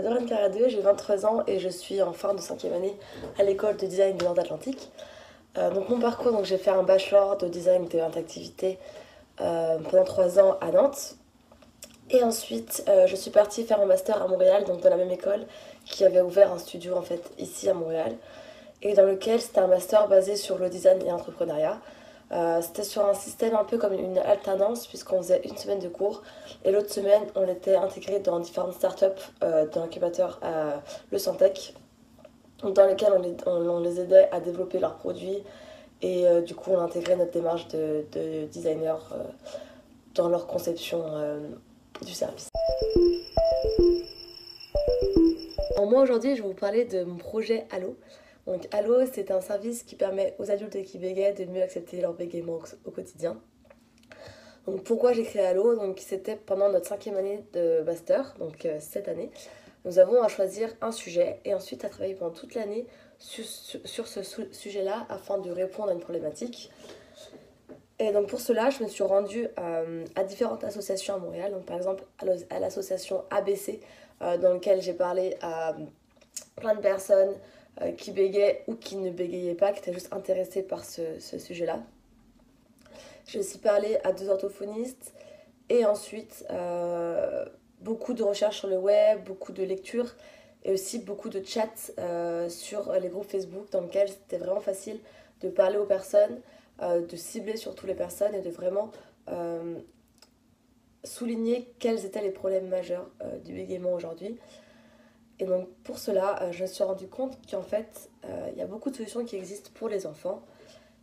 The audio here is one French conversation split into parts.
m'appelle Caradeux, j'ai 23 ans et je suis en fin de cinquième année à l'école de design du Nord-Atlantique. Euh, donc mon parcours, donc j'ai fait un bachelor de design de interactivité euh, pendant 3 ans à Nantes. Et ensuite, euh, je suis partie faire un master à Montréal, donc dans la même école qui avait ouvert un studio en fait ici à Montréal. Et dans lequel c'était un master basé sur le design et l'entrepreneuriat. Euh, c'était sur un système un peu comme une alternance, puisqu'on faisait une semaine de cours et l'autre semaine, on était intégré dans différentes startups euh, dans l'incubateur à Le Santec, dans lesquelles on les, aidait à développer leurs produits et euh, du coup, on intégrait notre démarche de, de designer dans leur conception du service. moi aujourd'hui, je vais vous parler de mon projet Allo. Donc Allo, c'est un service qui permet aux adultes qui bégayent de mieux accepter leur bégaiement au quotidien. Donc pourquoi j'ai créé Allo Donc c'était pendant notre cinquième année de master, donc euh, cette année. Nous avons à choisir un sujet et ensuite à travailler pendant toute l'année sur, ce sujet-là afin de répondre à une problématique. Et donc pour cela, je me suis rendue euh, à différentes associations à Montréal, donc par exemple à l'association ABC, euh, dans laquelle j'ai parlé à plein de personnes euh, qui bégayaient ou qui ne bégayaient pas, qui étaient juste intéressés par ce, sujet-là. J'ai aussi parlé à deux orthophonistes et ensuite euh, beaucoup de recherches sur le web, beaucoup de lectures et aussi beaucoup de chats euh, sur les groupes Facebook dans lesquels c'était vraiment facile de parler aux personnes, de cibler surtout les personnes et de vraiment souligner quels étaient les problèmes majeurs du bégaiement aujourd'hui. Et donc pour cela, euh, je me suis rendu compte qu'en fait, euh, il y a beaucoup de solutions qui existent pour les enfants.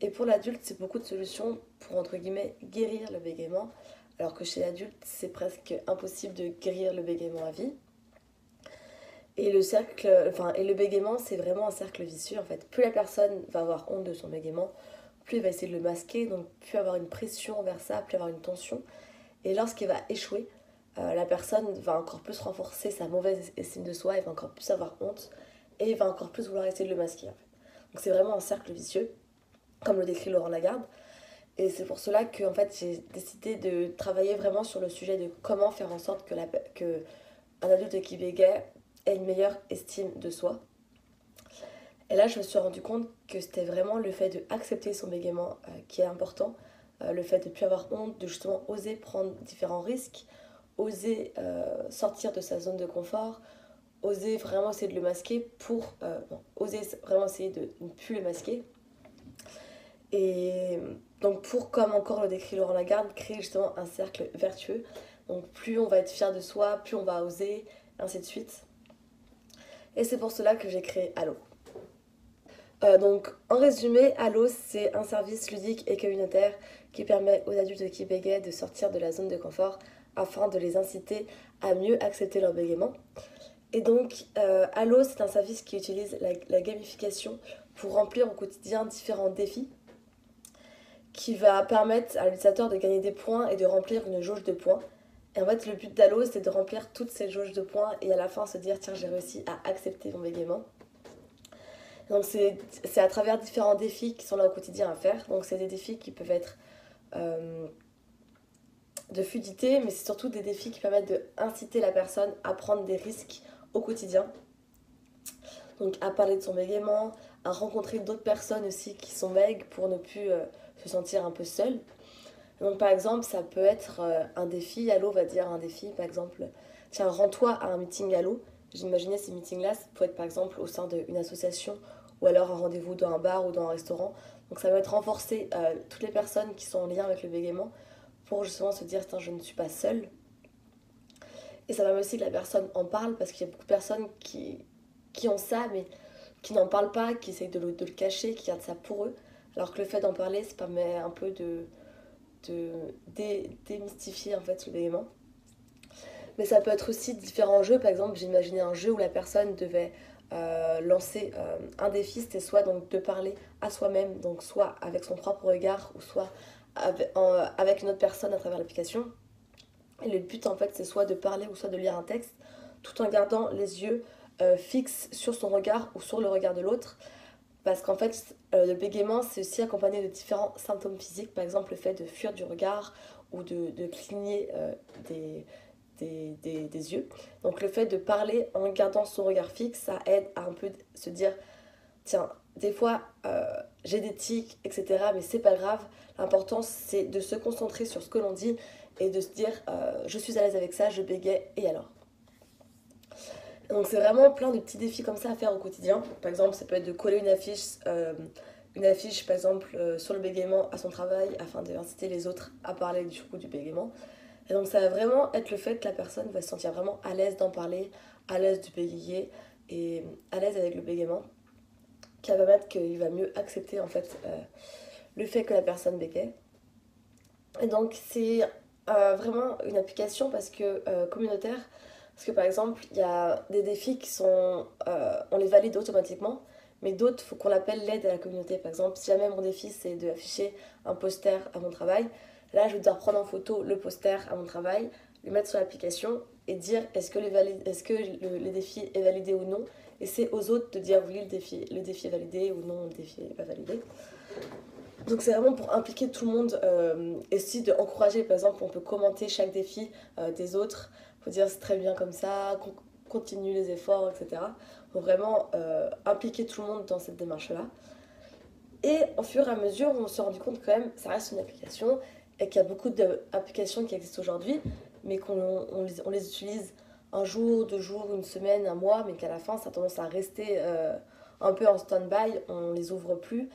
Et pour l'adulte, c'est beaucoup de solutions pour, entre guillemets, guérir le bégaiement. Alors que chez l'adulte, c'est presque impossible de guérir le bégaiement à vie. Et le cercle, enfin, et le bégaiement, c'est vraiment un cercle vicieux en fait. Plus la personne va avoir honte de son bégaiement, plus elle va essayer de le masquer, donc plus avoir une pression envers ça, plus avoir une tension. Et lorsqu'elle va échouer, euh, la personne va encore plus renforcer sa mauvaise estime de soi, elle va encore plus avoir honte et va encore plus vouloir essayer de le masquer. Donc c'est vraiment un cercle vicieux, comme le décrit Laurent Lagarde. Et c'est pour cela que en fait, j'ai décidé de travailler vraiment sur le sujet de comment faire en sorte que, un adulte qui bégaye ait une meilleure estime de soi. Et là, je me suis rendu compte que c'était vraiment le fait d'accepter son bégaiement euh, qui est important, euh, le fait de ne plus avoir honte, de justement oser prendre différents risques, oser euh, sortir de sa zone de confort, oser vraiment essayer de le masquer pour... Euh, oser vraiment essayer de ne plus le masquer. Et donc pour, comme encore le décrit Laurent Lagarde, créer justement un cercle vertueux. Donc plus on va être fier de soi, plus on va oser, ainsi de suite. Et c'est pour cela que j'ai créé Allo. Euh, donc en résumé, Allo c'est un service ludique et communautaire qui permet aux adultes qui bégayent de sortir de la zone de confort afin de les inciter à mieux accepter leur bégaiement. Et donc, euh, Allo, c'est un service qui utilise la, gamification pour remplir au quotidien différents défis qui va permettre à l'utilisateur de gagner des points et de remplir une jauge de points. Et en fait, le but d'Allo, c'est de remplir toutes ces jauges de points et à la fin se dire tiens, j'ai réussi à accepter mon bégaiement. Donc, c'est à travers différents défis qui sont là au quotidien à faire. Donc, c'est des défis qui peuvent être euh, de fluidité, mais c'est surtout des défis qui permettent d'inciter la personne à prendre des risques au quotidien. Donc à parler de son bégaiement, à rencontrer d'autres personnes aussi qui sont bègues pour ne plus euh, se sentir un peu seul. Donc par exemple, ça peut être euh, un défi, Allo va dire un défi, par exemple, tiens, rends-toi à un meeting Allo. J'imaginais ces meetings-là, ça peut être par exemple au sein d'une association ou alors un rendez-vous dans un bar ou dans un restaurant. Donc ça va être renforcer euh, toutes les personnes qui sont en lien avec le bégaiement pour justement se dire je ne suis pas seule. Et ça va aussi que la personne en parle parce qu'il y a beaucoup de personnes qui, qui ont ça mais qui n'en parlent pas, qui essayent de le, cacher, qui gardent ça pour eux. Alors que le fait d'en parler, ça permet un peu de, de démystifier en fait le. Mais ça peut être aussi différents jeux. Par exemple, j'imaginais un jeu où la personne devait euh, lancer euh, un défi, c'était soit donc de parler à soi-même, donc soit avec son propre regard, ou soit avec une autre personne à travers l'application. Le but en fait c'est soit de parler ou soit de lire un texte tout en gardant les yeux euh, fixes sur son regard ou sur le regard de l'autre. Parce qu'en fait euh, le bégaiement c'est aussi accompagné de différents symptômes physiques, par exemple le fait de fuir du regard ou de, cligner euh, des, des, des, yeux. Donc le fait de parler en gardant son regard fixe, ça aide à un peu se dire, tiens, des fois euh, j'ai des tics, etc. Mais c'est pas grave. L'important c'est de se concentrer sur ce que l'on dit et de se dire, euh, je suis à l'aise avec ça, je bégaye, et alors? Donc c'est vraiment plein de petits défis comme ça à faire au quotidien. Par exemple, ça peut être de coller une affiche, euh, une affiche par exemple sur le bégaiement à son travail afin d'inciter les autres à parler du coup du bégaiement. Et donc ça va vraiment être le fait que la personne va se sentir vraiment à l'aise d'en parler, à l'aise de bégayer et à l'aise avec le bégaiement, qui va permettre qu'il va mieux accepter en fait euh, le fait que la personne bégaye. Et donc c'est euh, vraiment une application parce que euh, communautaire, parce que par exemple il y a des défis qui sont, on les valide automatiquement, mais d'autres, faut qu'on appelle l'aide à la communauté. Par exemple, si jamais mon défi c'est d'afficher un poster à mon travail, Là, je vais devoir prendre en photo le poster à mon travail, le mettre sur l'application et dire est-ce que, est que le, défi est validé ou non. Et c'est aux autres de dire oui, le défi, le défi est validé ou non, le défi n'est pas validé. Donc c'est vraiment pour impliquer tout le monde euh, et aussi d'encourager, par exemple, on peut commenter chaque défi euh, des autres, faut dire c'est très bien comme ça, continue les efforts, etc. Pour vraiment euh, impliquer tout le monde dans cette démarche-là. Et au fur et à mesure, on s'est rendu compte quand même, ça reste une application, et qu'il y a beaucoup d'applications qui existent aujourd'hui, mais qu'on on les, utilise un jour, deux jours, une semaine, un mois, mais qu'à la fin, ça a tendance à rester euh, un peu en stand-by, on les ouvre plus.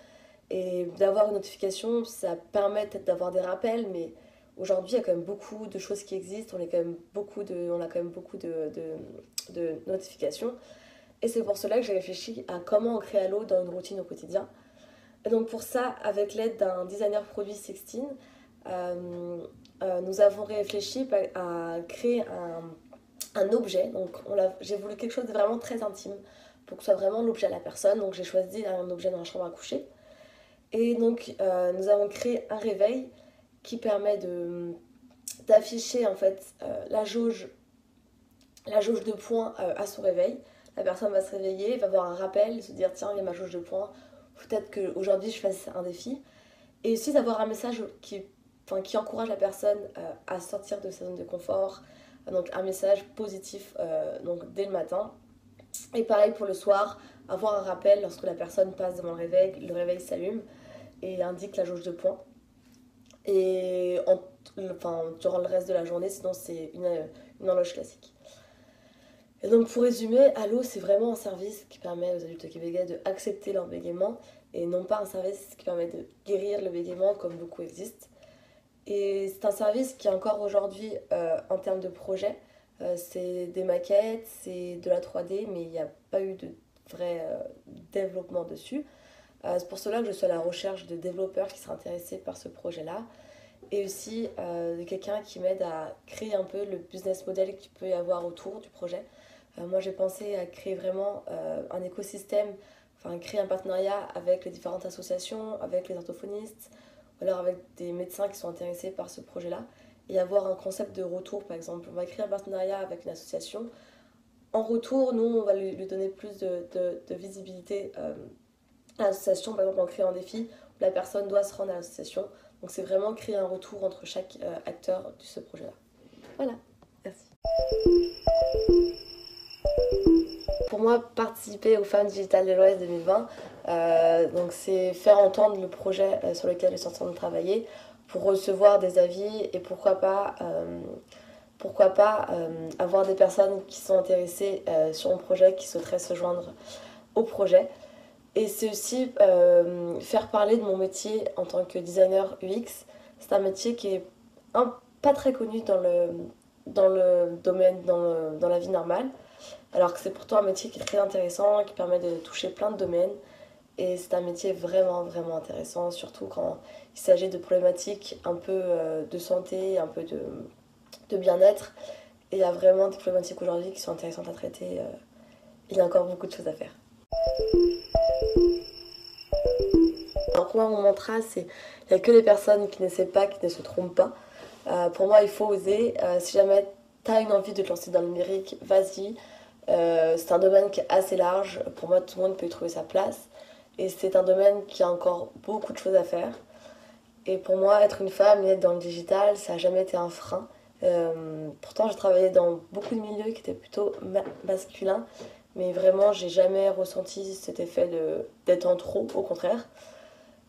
Et d'avoir une notification, ça permet peut-être d'avoir des rappels, mais aujourd'hui, il y a quand même beaucoup de choses qui existent, on, quand même beaucoup de, on a quand même beaucoup de, de, de notifications. Et c'est pour cela que j'ai réfléchi à comment on crée Halo dans une routine au quotidien. Et donc pour ça, avec l'aide d'un designer produit Sixteen, euh, euh, nous avons réfléchi à créer un, un objet. Donc j'ai voulu quelque chose de vraiment très intime pour que ce soit vraiment l'objet à la personne. Donc j'ai choisi un objet dans la chambre à coucher. Et donc euh, nous avons créé un réveil qui permet d'afficher en fait la jauge la jauge de points à son réveil. La personne va se réveiller, va avoir un rappel, se dire tiens il y a ma jauge de points, peut-être qu'aujourd'hui je fasse un défi. Et aussi d'avoir un message qui qui encourage la personne euh, à sortir de sa zone de confort. Donc un message positif euh, donc dès le matin. Et pareil pour le soir, avoir un rappel lorsque la personne passe devant le réveil, le réveil s'allume et indique la jauge de points. Et enfin, durant le reste de la journée, sinon c'est une, une horloge classique. Et donc pour résumer, Allo c'est vraiment un service qui permet aux adultes québécois de leur bégaiement et non pas un service qui permet de guérir le bégaiement comme beaucoup existent. Et c'est un service qui encore aujourd'hui, euh, en termes de projet, euh, c'est des maquettes, c'est de la 3D, mais il n'y a pas eu de vrai euh, développement dessus. c'est pour cela que je suis à la recherche de développeurs qui seraient intéressés par ce projet-là. Et aussi de quelqu'un qui m'aide à créer un peu le business model qu'il peut y avoir autour du projet. moi, j'ai pensé à créer vraiment un écosystème, enfin créer un partenariat avec les différentes associations, avec les orthophonistes, alors avec des médecins qui sont intéressés par ce projet-là, et avoir un concept de retour, par exemple. On va créer un partenariat avec une association. En retour, nous, on va lui, donner plus de, de, visibilité euh, à l'association, par exemple en créant un défi où la personne doit se rendre à l'association. Donc c'est vraiment créer un retour entre chaque euh, acteur de ce projet-là. Voilà, merci. Moi, participer aux Femmes Digitales de l'Ouest 2020, euh, donc c'est faire entendre le projet euh, sur lequel je suis en train de travailler pour recevoir des avis et pourquoi pas, euh, pourquoi pas avoir des personnes qui sont intéressées sur mon projet, qui souhaiteraient se joindre au projet. Et c'est aussi faire parler de mon métier en tant que designer UX. C'est un métier qui est pas très connu dans le, dans le domaine, dans, dans la vie normale. Alors que c'est pourtant un métier qui est très intéressant, qui permet de toucher plein de domaines. Et c'est un métier vraiment, vraiment intéressant, surtout quand il s'agit de problématiques un peu euh, de santé, un peu de, de bien-être. Et il y a vraiment des problématiques aujourd'hui qui sont intéressantes à traiter. Euh, il y a encore beaucoup de choses à faire. Alors pour moi, mon mantra, c'est il n'y a que les personnes qui n'essaient pas, qui ne se trompent pas. Euh, pour moi, il faut oser. si jamais tu as une envie de te lancer dans le numérique, vas-y. Euh, c'est un domaine qui est assez large. Pour moi, tout le monde peut y trouver sa place. Et c'est un domaine qui a encore beaucoup de choses à faire. Et pour moi, être une femme et être dans le digital, ça n'a jamais été un frein. Euh, pourtant, j'ai travaillé dans beaucoup de milieux qui étaient plutôt masculins. Mais vraiment, j'ai jamais ressenti cet effet d'être en trop, au contraire.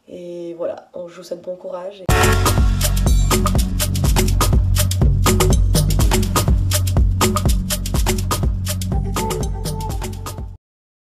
Et voilà, on joue ça de bon courage.